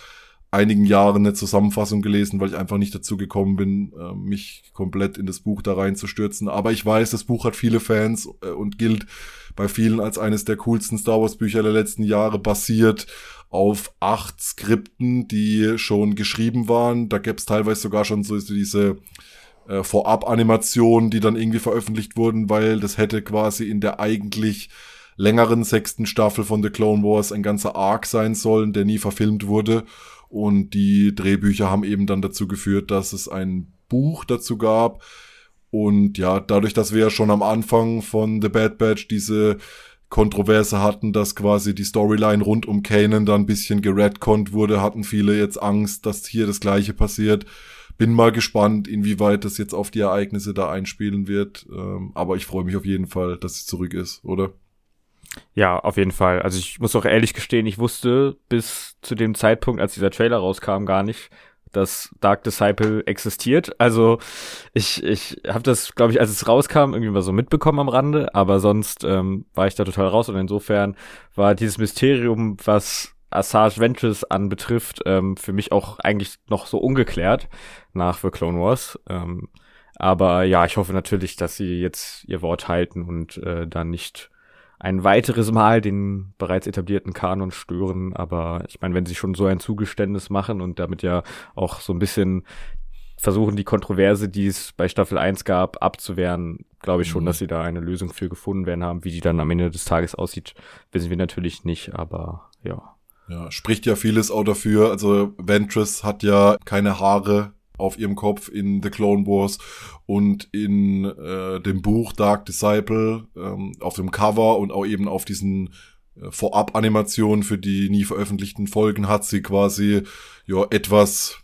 einigen Jahren eine Zusammenfassung gelesen, weil ich einfach nicht dazu gekommen bin, äh, mich komplett in das Buch da reinzustürzen. Aber ich weiß, das Buch hat viele Fans äh, und gilt bei vielen als eines der coolsten Star Wars Bücher der letzten Jahre, basiert auf acht Skripten, die schon geschrieben waren. Da gäbe es teilweise sogar schon so diese äh, Vorab-Animationen, die dann irgendwie veröffentlicht wurden, weil das hätte quasi in der eigentlich längeren sechsten Staffel von The Clone Wars ein ganzer Arc sein sollen, der nie verfilmt wurde. Und die Drehbücher haben eben dann dazu geführt, dass es ein Buch dazu gab. Und ja, dadurch, dass wir ja schon am Anfang von The Bad Batch diese Kontroverse hatten, dass quasi die Storyline rund um Kanan dann ein bisschen geredconnt wurde, hatten viele jetzt Angst, dass hier das gleiche passiert. Bin mal gespannt, inwieweit das jetzt auf die Ereignisse da einspielen wird. Ähm, aber ich freue mich auf jeden Fall, dass sie zurück ist, oder? Ja, auf jeden Fall. Also ich muss auch ehrlich gestehen, ich wusste bis zu dem Zeitpunkt, als dieser Trailer rauskam, gar nicht, dass Dark Disciple existiert. Also ich, ich habe das, glaube ich, als es rauskam, irgendwie mal so mitbekommen am Rande, aber sonst ähm, war ich da total raus und insofern war dieses Mysterium, was Assange Ventress anbetrifft, ähm, für mich auch eigentlich noch so ungeklärt nach The Clone Wars. Ähm, aber ja, ich hoffe natürlich, dass sie jetzt ihr Wort halten und äh, dann nicht ein weiteres Mal den bereits etablierten Kanon stören. Aber ich meine, wenn sie schon so ein Zugeständnis machen und damit ja auch so ein bisschen versuchen, die Kontroverse, die es bei Staffel 1 gab, abzuwehren, glaube ich schon, mhm. dass sie da eine Lösung für gefunden werden haben. Wie die dann am Ende des Tages aussieht, wissen wir natürlich nicht, aber ja. Ja, spricht ja vieles auch dafür. Also Ventress hat ja keine Haare auf ihrem Kopf in The Clone Wars und in äh, dem Buch Dark Disciple ähm, auf dem Cover und auch eben auf diesen äh, Vorab-Animationen für die nie veröffentlichten Folgen hat sie quasi ja etwas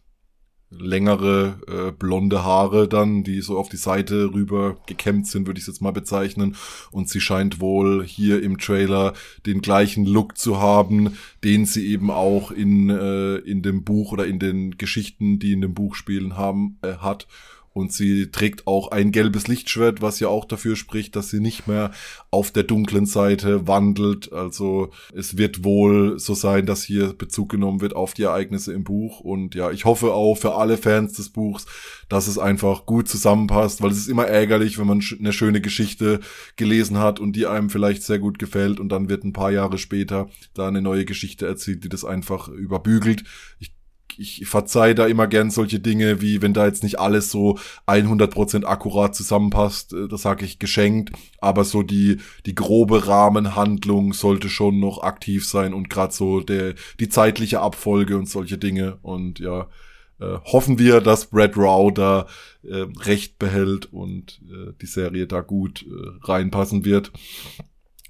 längere äh, blonde Haare dann, die so auf die Seite rüber gekämmt sind, würde ich jetzt mal bezeichnen. Und sie scheint wohl hier im Trailer den gleichen Look zu haben, den sie eben auch in, äh, in dem Buch oder in den Geschichten, die in dem Buch spielen haben, äh, hat. Und sie trägt auch ein gelbes Lichtschwert, was ja auch dafür spricht, dass sie nicht mehr auf der dunklen Seite wandelt. Also es wird wohl so sein, dass hier Bezug genommen wird auf die Ereignisse im Buch. Und ja, ich hoffe auch für alle Fans des Buchs, dass es einfach gut zusammenpasst, weil es ist immer ärgerlich, wenn man eine schöne Geschichte gelesen hat und die einem vielleicht sehr gut gefällt und dann wird ein paar Jahre später da eine neue Geschichte erzählt, die das einfach überbügelt. Ich ich verzeih da immer gern solche Dinge, wie wenn da jetzt nicht alles so 100% akkurat zusammenpasst, äh, das sage ich geschenkt, aber so die, die grobe Rahmenhandlung sollte schon noch aktiv sein und gerade so der, die zeitliche Abfolge und solche Dinge und ja, äh, hoffen wir, dass Brad Rao da äh, recht behält und äh, die Serie da gut äh, reinpassen wird.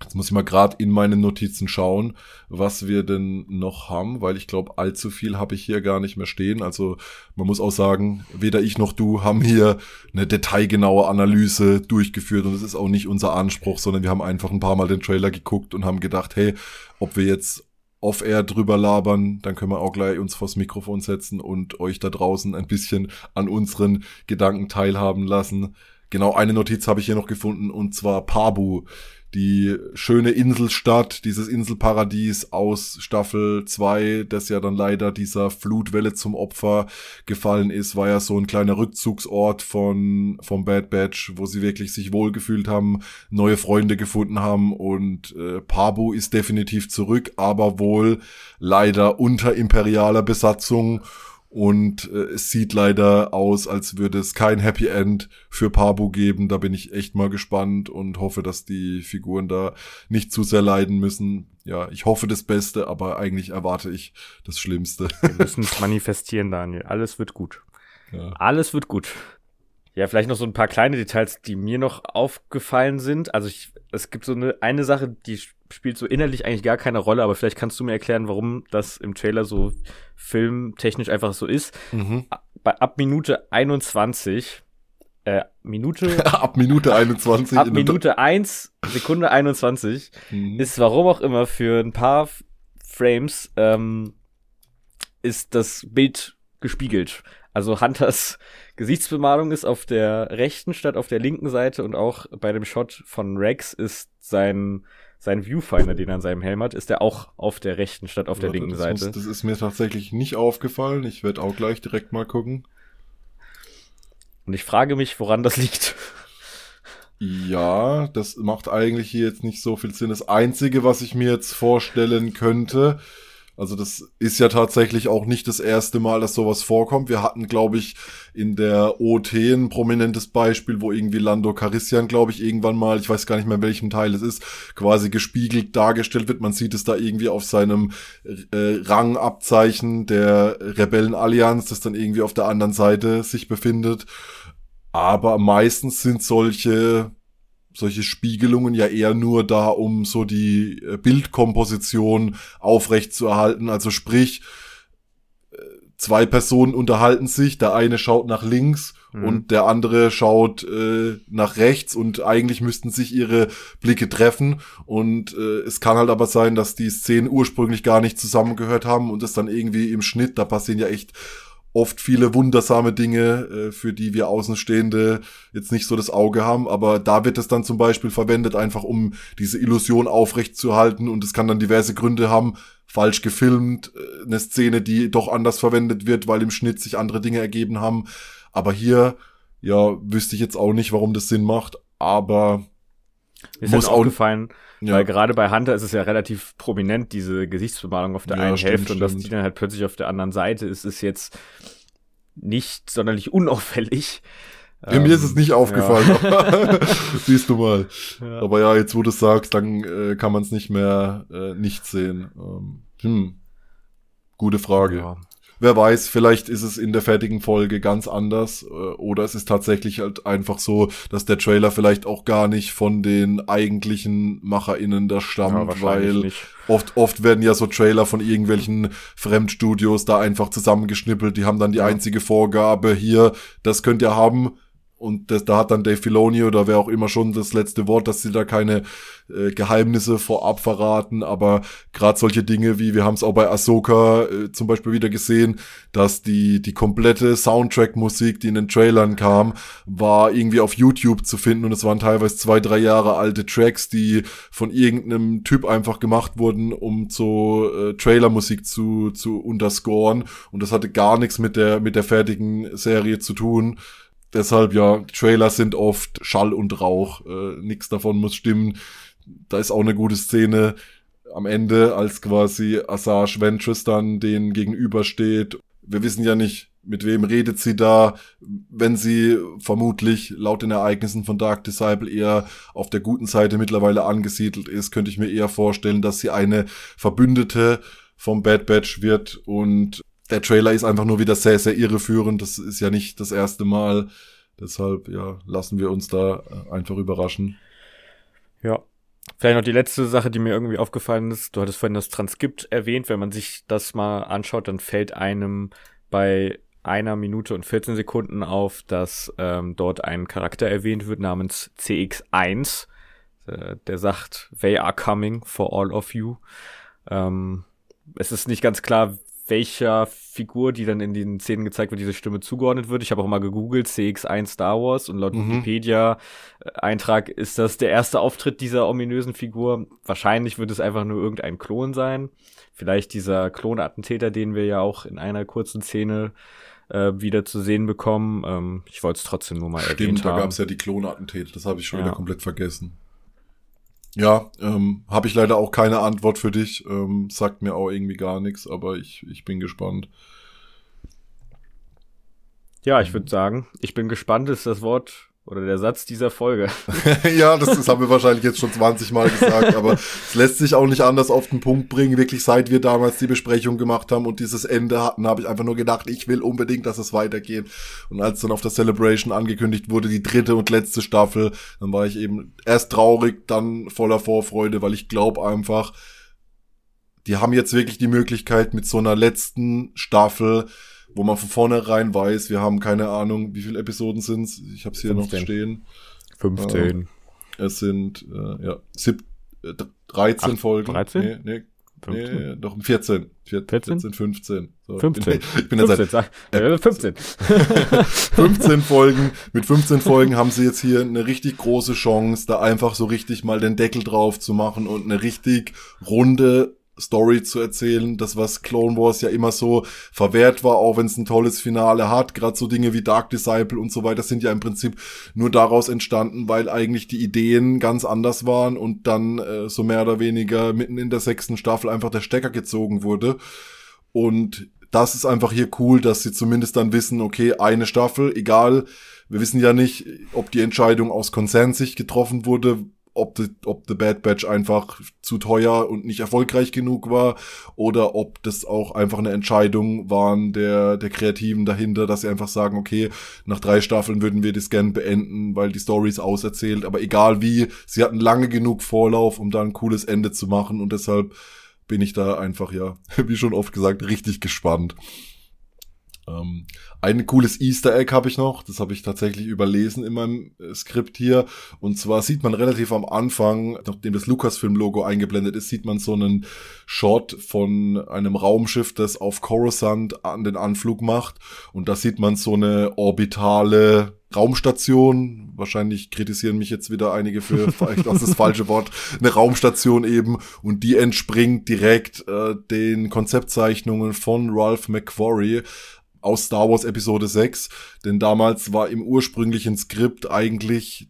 Jetzt muss ich mal gerade in meine Notizen schauen, was wir denn noch haben, weil ich glaube, allzu viel habe ich hier gar nicht mehr stehen. Also man muss auch sagen, weder ich noch du haben hier eine detailgenaue Analyse durchgeführt und es ist auch nicht unser Anspruch, sondern wir haben einfach ein paar Mal den Trailer geguckt und haben gedacht, hey, ob wir jetzt off-air drüber labern, dann können wir auch gleich uns vors Mikrofon setzen und euch da draußen ein bisschen an unseren Gedanken teilhaben lassen. Genau eine Notiz habe ich hier noch gefunden und zwar Pabu die schöne Inselstadt, dieses Inselparadies aus Staffel 2, das ja dann leider dieser Flutwelle zum Opfer gefallen ist, war ja so ein kleiner Rückzugsort von vom Bad Batch, wo sie wirklich sich wohlgefühlt haben, neue Freunde gefunden haben und äh, Pabu ist definitiv zurück, aber wohl leider unter imperialer Besatzung und äh, es sieht leider aus, als würde es kein Happy End für Pabu geben. Da bin ich echt mal gespannt und hoffe, dass die Figuren da nicht zu sehr leiden müssen. Ja, ich hoffe das Beste, aber eigentlich erwarte ich das Schlimmste. Wir müssen es manifestieren, Daniel. Alles wird gut. Ja. Alles wird gut. Ja, vielleicht noch so ein paar kleine Details, die mir noch aufgefallen sind. Also ich, es gibt so eine, eine Sache, die spielt so innerlich eigentlich gar keine Rolle, aber vielleicht kannst du mir erklären, warum das im Trailer so filmtechnisch einfach so ist. Mhm. Bei, ab Minute 21, äh, Minute. ab Minute 21. ab Minute 1, Sekunde 21, mhm. ist warum auch immer für ein paar Frames, ähm, ist das Bild gespiegelt. Also Hunters Gesichtsbemalung ist auf der rechten statt auf der linken Seite und auch bei dem Shot von Rex ist sein sein Viewfinder, den er an seinem Helm hat, ist er auch auf der rechten statt auf der linken das Seite. Muss, das ist mir tatsächlich nicht aufgefallen. Ich werde auch gleich direkt mal gucken. Und ich frage mich, woran das liegt. Ja, das macht eigentlich hier jetzt nicht so viel Sinn. Das Einzige, was ich mir jetzt vorstellen könnte, also das ist ja tatsächlich auch nicht das erste Mal, dass sowas vorkommt. Wir hatten, glaube ich, in der OT ein prominentes Beispiel, wo irgendwie Lando Carissian, glaube ich, irgendwann mal, ich weiß gar nicht mehr, welchem Teil es ist, quasi gespiegelt dargestellt wird. Man sieht es da irgendwie auf seinem äh, Rangabzeichen der Rebellenallianz, das dann irgendwie auf der anderen Seite sich befindet. Aber meistens sind solche solche Spiegelungen ja eher nur da, um so die äh, Bildkomposition aufrecht zu erhalten. Also sprich, äh, zwei Personen unterhalten sich, der eine schaut nach links mhm. und der andere schaut äh, nach rechts und eigentlich müssten sich ihre Blicke treffen und äh, es kann halt aber sein, dass die Szenen ursprünglich gar nicht zusammengehört haben und es dann irgendwie im Schnitt, da passieren ja echt oft viele wundersame Dinge, äh, für die wir Außenstehende jetzt nicht so das Auge haben, aber da wird es dann zum Beispiel verwendet, einfach um diese Illusion aufrechtzuerhalten und es kann dann diverse Gründe haben, falsch gefilmt, äh, eine Szene, die doch anders verwendet wird, weil im Schnitt sich andere Dinge ergeben haben. Aber hier, ja, wüsste ich jetzt auch nicht, warum das Sinn macht, aber ist muss auch gefallen, ja. weil gerade bei Hunter ist es ja relativ prominent, diese Gesichtsbemalung auf der ja, einen stimmt, Hälfte und dass die dann halt plötzlich auf der anderen Seite ist, ist jetzt nicht sonderlich unauffällig. Ja, ähm, mir ist es nicht aufgefallen, ja. siehst du mal. Ja. Aber ja, jetzt wo du es sagst, dann äh, kann man es nicht mehr äh, nicht sehen. Ähm, hm. Gute Frage. Ja. Wer weiß, vielleicht ist es in der fertigen Folge ganz anders äh, oder es ist tatsächlich halt einfach so, dass der Trailer vielleicht auch gar nicht von den eigentlichen MacherInnen da stammt, ja, weil nicht. oft, oft werden ja so Trailer von irgendwelchen Fremdstudios da einfach zusammengeschnippelt, die haben dann die ja. einzige Vorgabe hier, das könnt ihr haben, und das, da hat dann Dave Filoni oder wer auch immer schon das letzte Wort, dass sie da keine äh, Geheimnisse vorab verraten, aber gerade solche Dinge wie, wir haben es auch bei Ahsoka äh, zum Beispiel wieder gesehen, dass die, die komplette Soundtrack-Musik, die in den Trailern kam, war irgendwie auf YouTube zu finden. Und es waren teilweise zwei, drei Jahre alte Tracks, die von irgendeinem Typ einfach gemacht wurden, um so äh, Trailer-Musik zu, zu unterscoren. Und das hatte gar nichts mit der, mit der fertigen Serie zu tun deshalb ja, Trailer sind oft Schall und Rauch. Äh, Nichts davon muss stimmen. Da ist auch eine gute Szene am Ende, als quasi Asajj Ventress dann den gegenübersteht. Wir wissen ja nicht, mit wem redet sie da, wenn sie vermutlich laut den Ereignissen von Dark Disciple eher auf der guten Seite mittlerweile angesiedelt ist, könnte ich mir eher vorstellen, dass sie eine Verbündete vom Bad Batch wird und der Trailer ist einfach nur wieder sehr, sehr irreführend. Das ist ja nicht das erste Mal. Deshalb, ja, lassen wir uns da äh, einfach überraschen. Ja. Vielleicht noch die letzte Sache, die mir irgendwie aufgefallen ist. Du hattest vorhin das Transkript erwähnt. Wenn man sich das mal anschaut, dann fällt einem bei einer Minute und 14 Sekunden auf, dass ähm, dort ein Charakter erwähnt wird namens CX1. Äh, der sagt, they are coming for all of you. Ähm, es ist nicht ganz klar, welcher Figur, die dann in den Szenen gezeigt wird, diese Stimme zugeordnet wird. Ich habe auch mal gegoogelt, CX1 Star Wars und laut mhm. Wikipedia-Eintrag ist das der erste Auftritt dieser ominösen Figur. Wahrscheinlich wird es einfach nur irgendein Klon sein. Vielleicht dieser Klonattentäter, den wir ja auch in einer kurzen Szene äh, wieder zu sehen bekommen. Ähm, ich wollte es trotzdem nur mal Stimmt, erwähnt haben. Stimmt, da gab es ja die Klonattentäter, das habe ich schon ja. wieder komplett vergessen. Ja, ähm, habe ich leider auch keine Antwort für dich. Ähm, sagt mir auch irgendwie gar nichts, aber ich, ich bin gespannt. Ja, ich würde sagen, ich bin gespannt, ist das Wort oder der Satz dieser Folge. ja, das, das haben wir wahrscheinlich jetzt schon 20 Mal gesagt, aber es lässt sich auch nicht anders auf den Punkt bringen. Wirklich, seit wir damals die Besprechung gemacht haben und dieses Ende hatten, habe ich einfach nur gedacht, ich will unbedingt, dass es weitergeht. Und als dann auf der Celebration angekündigt wurde, die dritte und letzte Staffel, dann war ich eben erst traurig, dann voller Vorfreude, weil ich glaube einfach, die haben jetzt wirklich die Möglichkeit mit so einer letzten Staffel wo man von vornherein weiß, wir haben keine Ahnung, wie viele Episoden sind's. Ich habe es hier 15. noch stehen. 15. Äh, es sind äh, ja sieb, äh, 13 Ach, Folgen. 13? Nee, nee, 15? nee, doch 14. 14, 14 15. So, 15. Ich bin, ich bin 15, seit, äh, 15. 15 Folgen. Mit 15 Folgen haben sie jetzt hier eine richtig große Chance, da einfach so richtig mal den Deckel drauf zu machen und eine richtig runde Story zu erzählen, das was Clone Wars ja immer so verwehrt war, auch wenn es ein tolles Finale hat, gerade so Dinge wie Dark Disciple und so weiter sind ja im Prinzip nur daraus entstanden, weil eigentlich die Ideen ganz anders waren und dann äh, so mehr oder weniger mitten in der sechsten Staffel einfach der Stecker gezogen wurde. Und das ist einfach hier cool, dass sie zumindest dann wissen, okay, eine Staffel, egal, wir wissen ja nicht, ob die Entscheidung aus Konsenssicht getroffen wurde, ob the, ob The Bad Batch einfach zu teuer und nicht erfolgreich genug war oder ob das auch einfach eine Entscheidung waren der, der Kreativen dahinter, dass sie einfach sagen, okay, nach drei Staffeln würden wir das gern beenden, weil die Story ist auserzählt, aber egal wie, sie hatten lange genug Vorlauf, um da ein cooles Ende zu machen und deshalb bin ich da einfach, ja, wie schon oft gesagt, richtig gespannt. Ähm, ein cooles Easter Egg habe ich noch, das habe ich tatsächlich überlesen in meinem äh, Skript hier. Und zwar sieht man relativ am Anfang, nachdem das Lucasfilm-Logo eingeblendet ist, sieht man so einen Shot von einem Raumschiff, das auf Coruscant an den Anflug macht. Und da sieht man so eine orbitale Raumstation. Wahrscheinlich kritisieren mich jetzt wieder einige für vielleicht auch das falsche Wort. Eine Raumstation eben. Und die entspringt direkt äh, den Konzeptzeichnungen von Ralph McQuarrie aus Star Wars Episode 6, denn damals war im ursprünglichen Skript eigentlich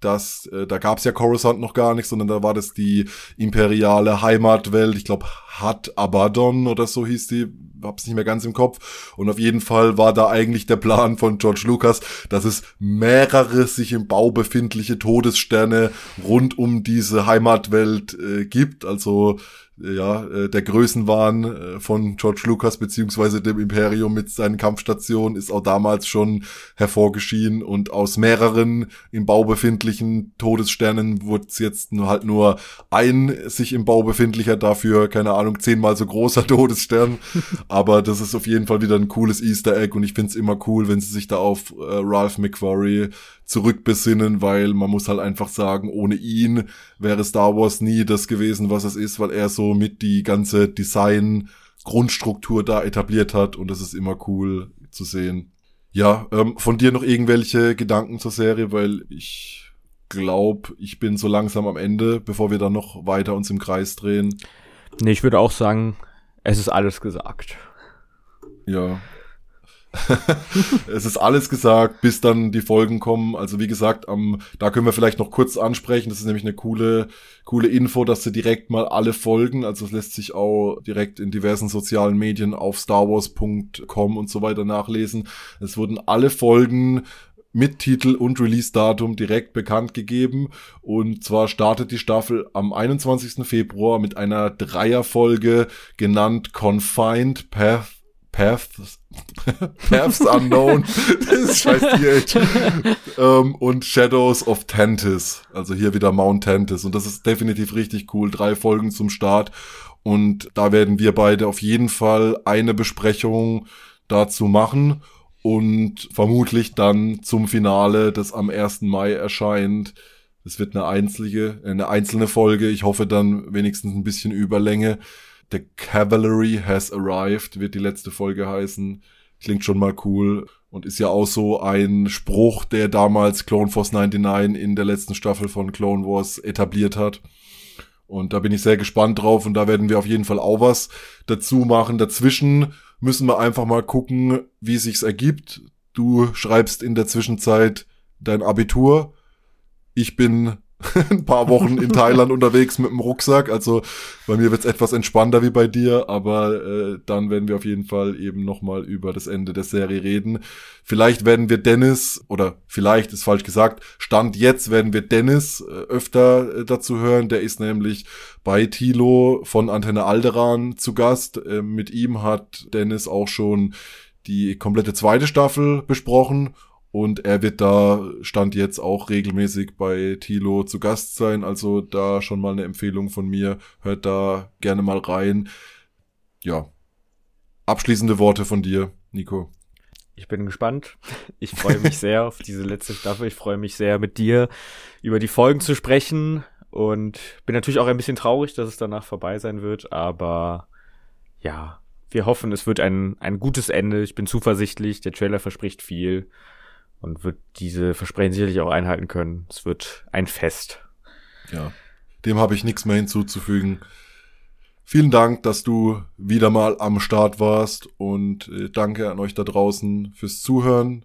dass äh, da gab's ja Coruscant noch gar nicht, sondern da war das die imperiale Heimatwelt, ich glaube Hat Abaddon oder so hieß die, hab's nicht mehr ganz im Kopf. Und auf jeden Fall war da eigentlich der Plan von George Lucas, dass es mehrere sich im Bau befindliche Todessterne rund um diese Heimatwelt äh, gibt. Also ja, äh, der Größenwahn äh, von George Lucas beziehungsweise dem Imperium mit seinen Kampfstationen ist auch damals schon hervorgeschieden und aus mehreren im Bau befindlichen Todessternen wurde es jetzt nur halt nur ein sich im Bau befindlicher dafür, keine Ahnung, zehnmal so großer Todesstern. Aber das ist auf jeden Fall wieder ein cooles Easter Egg und ich find's immer cool, wenn sie sich da auf äh, Ralph McQuarrie zurückbesinnen, weil man muss halt einfach sagen, ohne ihn wäre Star Wars nie das gewesen, was es ist, weil er so mit die ganze Design Grundstruktur da etabliert hat und das ist immer cool zu sehen. Ja, ähm, von dir noch irgendwelche Gedanken zur Serie, weil ich glaube, ich bin so langsam am Ende, bevor wir dann noch weiter uns im Kreis drehen. Nee, ich würde auch sagen, es ist alles gesagt. Ja, es ist alles gesagt, bis dann die Folgen kommen. Also wie gesagt, am, da können wir vielleicht noch kurz ansprechen. Das ist nämlich eine coole, coole Info, dass sie direkt mal alle Folgen, also es lässt sich auch direkt in diversen sozialen Medien auf starwars.com und so weiter nachlesen. Es wurden alle Folgen mit Titel und Release-Datum direkt bekannt gegeben. Und zwar startet die Staffel am 21. Februar mit einer Dreierfolge genannt Confined Path Paths, Paths Unknown, das ist scheiß Tier, ähm, und Shadows of Tantis, also hier wieder Mount Tantis und das ist definitiv richtig cool, drei Folgen zum Start und da werden wir beide auf jeden Fall eine Besprechung dazu machen und vermutlich dann zum Finale, das am 1. Mai erscheint. Es wird eine einzige, eine einzelne Folge. Ich hoffe dann wenigstens ein bisschen Überlänge. The Cavalry has arrived, wird die letzte Folge heißen. Klingt schon mal cool und ist ja auch so ein Spruch, der damals Clone Force 99 in der letzten Staffel von Clone Wars etabliert hat. Und da bin ich sehr gespannt drauf und da werden wir auf jeden Fall auch was dazu machen. Dazwischen müssen wir einfach mal gucken, wie sich's ergibt. Du schreibst in der Zwischenzeit dein Abitur. Ich bin ein paar Wochen in Thailand unterwegs mit dem Rucksack. Also bei mir wird's etwas entspannter wie bei dir, aber äh, dann werden wir auf jeden Fall eben nochmal über das Ende der Serie reden. Vielleicht werden wir Dennis, oder vielleicht ist falsch gesagt, Stand jetzt werden wir Dennis äh, öfter äh, dazu hören. Der ist nämlich bei Tilo von Antenne Alderan zu Gast. Äh, mit ihm hat Dennis auch schon die komplette zweite Staffel besprochen und er wird da, stand jetzt auch regelmäßig bei Tilo zu Gast sein. Also da schon mal eine Empfehlung von mir. Hört da gerne mal rein. Ja. Abschließende Worte von dir, Nico. Ich bin gespannt. Ich freue mich sehr auf diese letzte Staffel. Ich freue mich sehr, mit dir über die Folgen zu sprechen. Und bin natürlich auch ein bisschen traurig, dass es danach vorbei sein wird. Aber ja, wir hoffen, es wird ein, ein gutes Ende. Ich bin zuversichtlich. Der Trailer verspricht viel und wird diese Versprechen sicherlich auch einhalten können. Es wird ein Fest. Ja, dem habe ich nichts mehr hinzuzufügen. Vielen Dank, dass du wieder mal am Start warst und äh, danke an euch da draußen fürs Zuhören.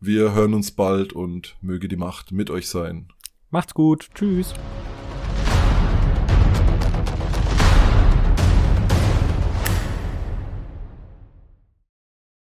Wir hören uns bald und möge die Macht mit euch sein. Macht's gut. Tschüss.